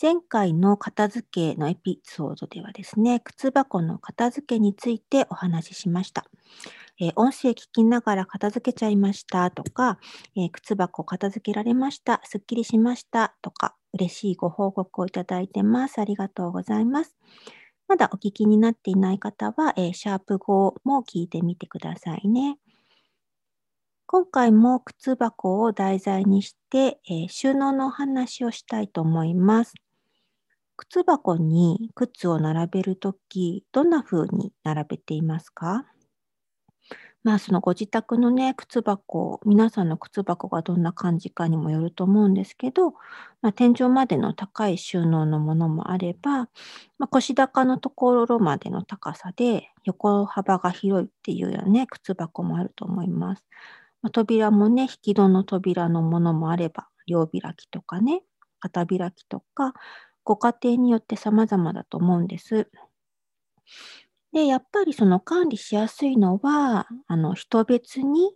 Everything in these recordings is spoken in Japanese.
前回の片付けのエピソードではですね、靴箱の片付けについてお話ししました。えー、音声聞きながら片付けちゃいましたとか、えー、靴箱片付けられました、すっきりしましたとか、嬉しいご報告をいただいてます。ありがとうございます。まだお聞きになっていない方は、えー、シャープ5も聞いてみてくださいね。今回も靴箱を題材にして、えー、収納のお話をしたいと思います。靴箱に靴を並べるとき、どんな風に並べていますか？まあそのご自宅のね、靴箱、皆さんの靴箱がどんな感じかにもよると思うんですけど、まあ、天井までの高い収納のものもあれば、まあ、腰高のところまでの高さで横幅が広いっていうようなね、靴箱もあると思います。まあ、扉もね、引き戸の扉のものもあれば、両開きとかね、片開きとか、ご家庭によって様々だと思うんです。で、やっぱりその管理しやすいのは、あの、人別に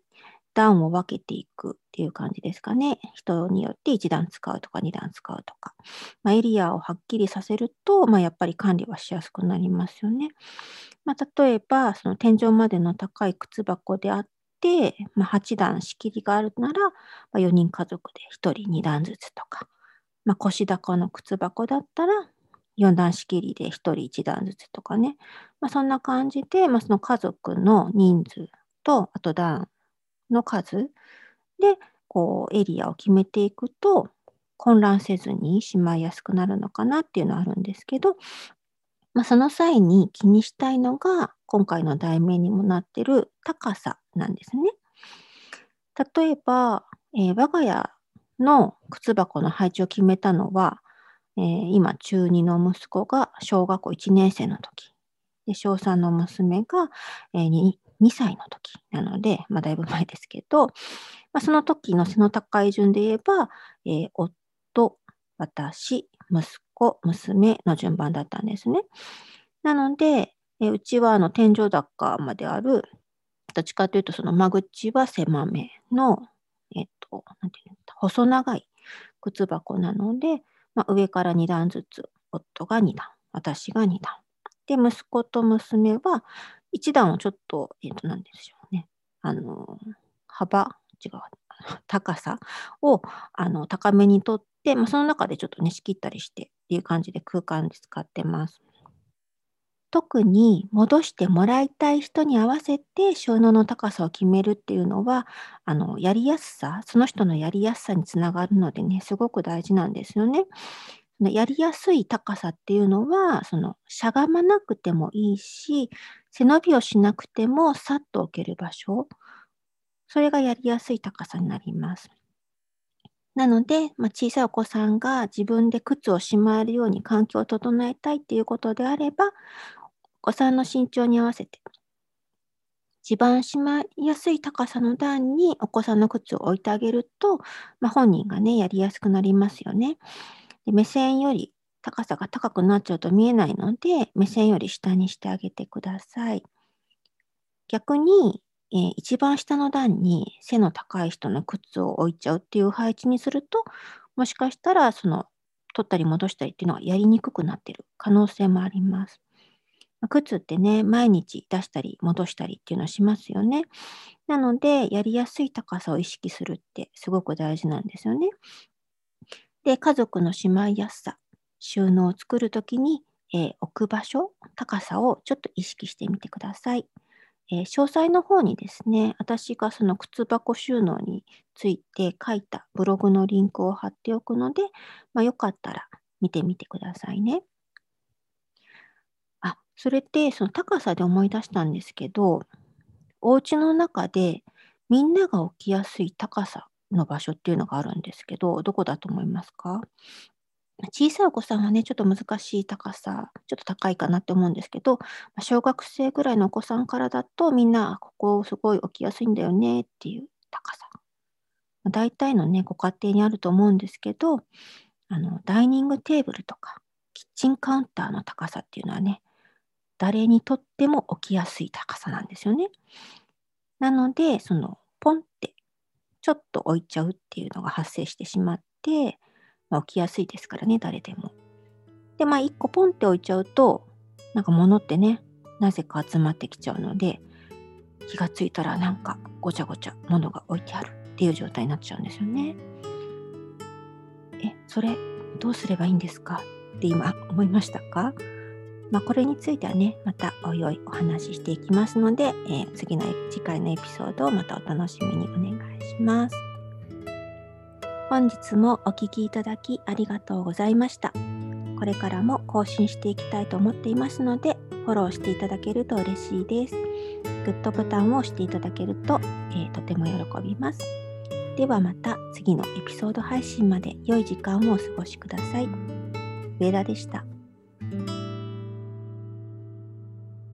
段を分けていくっていう感じですかね。人によって1段使うとか2段使うとか。まあ、エリアをはっきりさせると、まあ、やっぱり管理はしやすくなりますよね。まあ、例えば、その天井までの高い靴箱であっ、まあ、8段仕切りがあるなら、まあ、4人家族で1人2段ずつとか、まあ、腰高の靴箱だったら4段仕切りで1人1段ずつとかね、まあ、そんな感じで、まあ、その家族の人数とあと段の数でこうエリアを決めていくと混乱せずにしまいやすくなるのかなっていうのはあるんですけど、まあ、その際に気にしたいのが今回の題名にもなってる高さなんですね。例えば、えー、我が家の靴箱の配置を決めたのは、えー、今中2の息子が小学校1年生の時で小3の娘が、えー、2, 2歳の時なので、まあ、だいぶ前ですけど、まあ、その時の背の高い順で言えば、えー、夫、私、息子、娘の順番だったんですね。なので、え、うちはあの天井高まであるどっちかというと、その間口は狭めの、えっと、なんていうの、細長い靴箱なので、まあ、上から2段ずつ、夫が2段、私が2段。で、息子と娘は1段をちょっと、えっと、なんでしょうね。あの、幅、違う、高さをあの高めにとってて、まあ、その中でちょっとね、仕切ったりしてっていう感じで空間で使ってます。特に戻してもらいたい人に合わせて収納の高さを決めるっていうのは、あの、やりやすさ、その人のやりやすさにつながるのでね、すごく大事なんですよね。やりやすい高さっていうのは、その、しゃがまなくてもいいし、背伸びをしなくてもさっと置ける場所、それがやりやすい高さになります。なので、まあ、小さいお子さんが自分で靴をしまえるように環境を整えたいっていうことであれば、お子さんの身長に合わせて、一番しまいやすい高さの段にお子さんの靴を置いてあげると、まあ、本人がね、やりやすくなりますよね。で目線より高さが高くなっちゃうと見えないので、目線より下にしてあげてください。逆に、えー、一番下の段に背の高い人の靴を置いちゃうっていう配置にすると、もしかしたらその取ったり戻したりっていうのはやりにくくなってる可能性もあります。靴ってね、毎日出したり戻したりっていうのをしますよね。なので、やりやすい高さを意識するってすごく大事なんですよね。で、家族のしまいやすさ、収納を作るときに、えー、置く場所、高さをちょっと意識してみてください。えー、詳細の方にですね、私がその靴箱収納について書いたブログのリンクを貼っておくので、まあ、よかったら見てみてくださいね。あそれってその高さで思い出したんですけど、お家の中でみんなが起きやすい高さの場所っていうのがあるんですけど、どこだと思いますか？小さいお子さんはね、ちょっと難しい高さ、ちょっと高いかなって思うんですけど、小学生ぐらいのお子さんからだと、みんな、ここすごい起きやすいんだよねっていう高さ。大体のね、ご家庭にあると思うんですけど、あの、ダイニングテーブルとか、キッチンカウンターの高さっていうのはね、誰にとっても起きやすい高さなんですよね。なので、その、ポンってちょっと置いちゃうっていうのが発生してしまって、まあ、起きやすいですからね、誰でも。で、まあ、1個ポンって置いちゃうと、なんか物ってね、なぜか集まってきちゃうので、気がついたらなんかごちゃごちゃ物が置いてあるっていう状態になっちゃうんですよね。え、それどうすればいいんですか？って今思いましたか？まあ、これについてはね、またおいおいお話ししていきますので、えー、次の次回のエピソードをまたお楽しみにお願いします。本日もお聴きいただきありがとうございました。これからも更新していきたいと思っていますので、フォローしていただけると嬉しいです。グッドボタンを押していただけると、えー、とても喜びます。ではまた次のエピソード配信まで良い時間をお過ごしください。上田でした。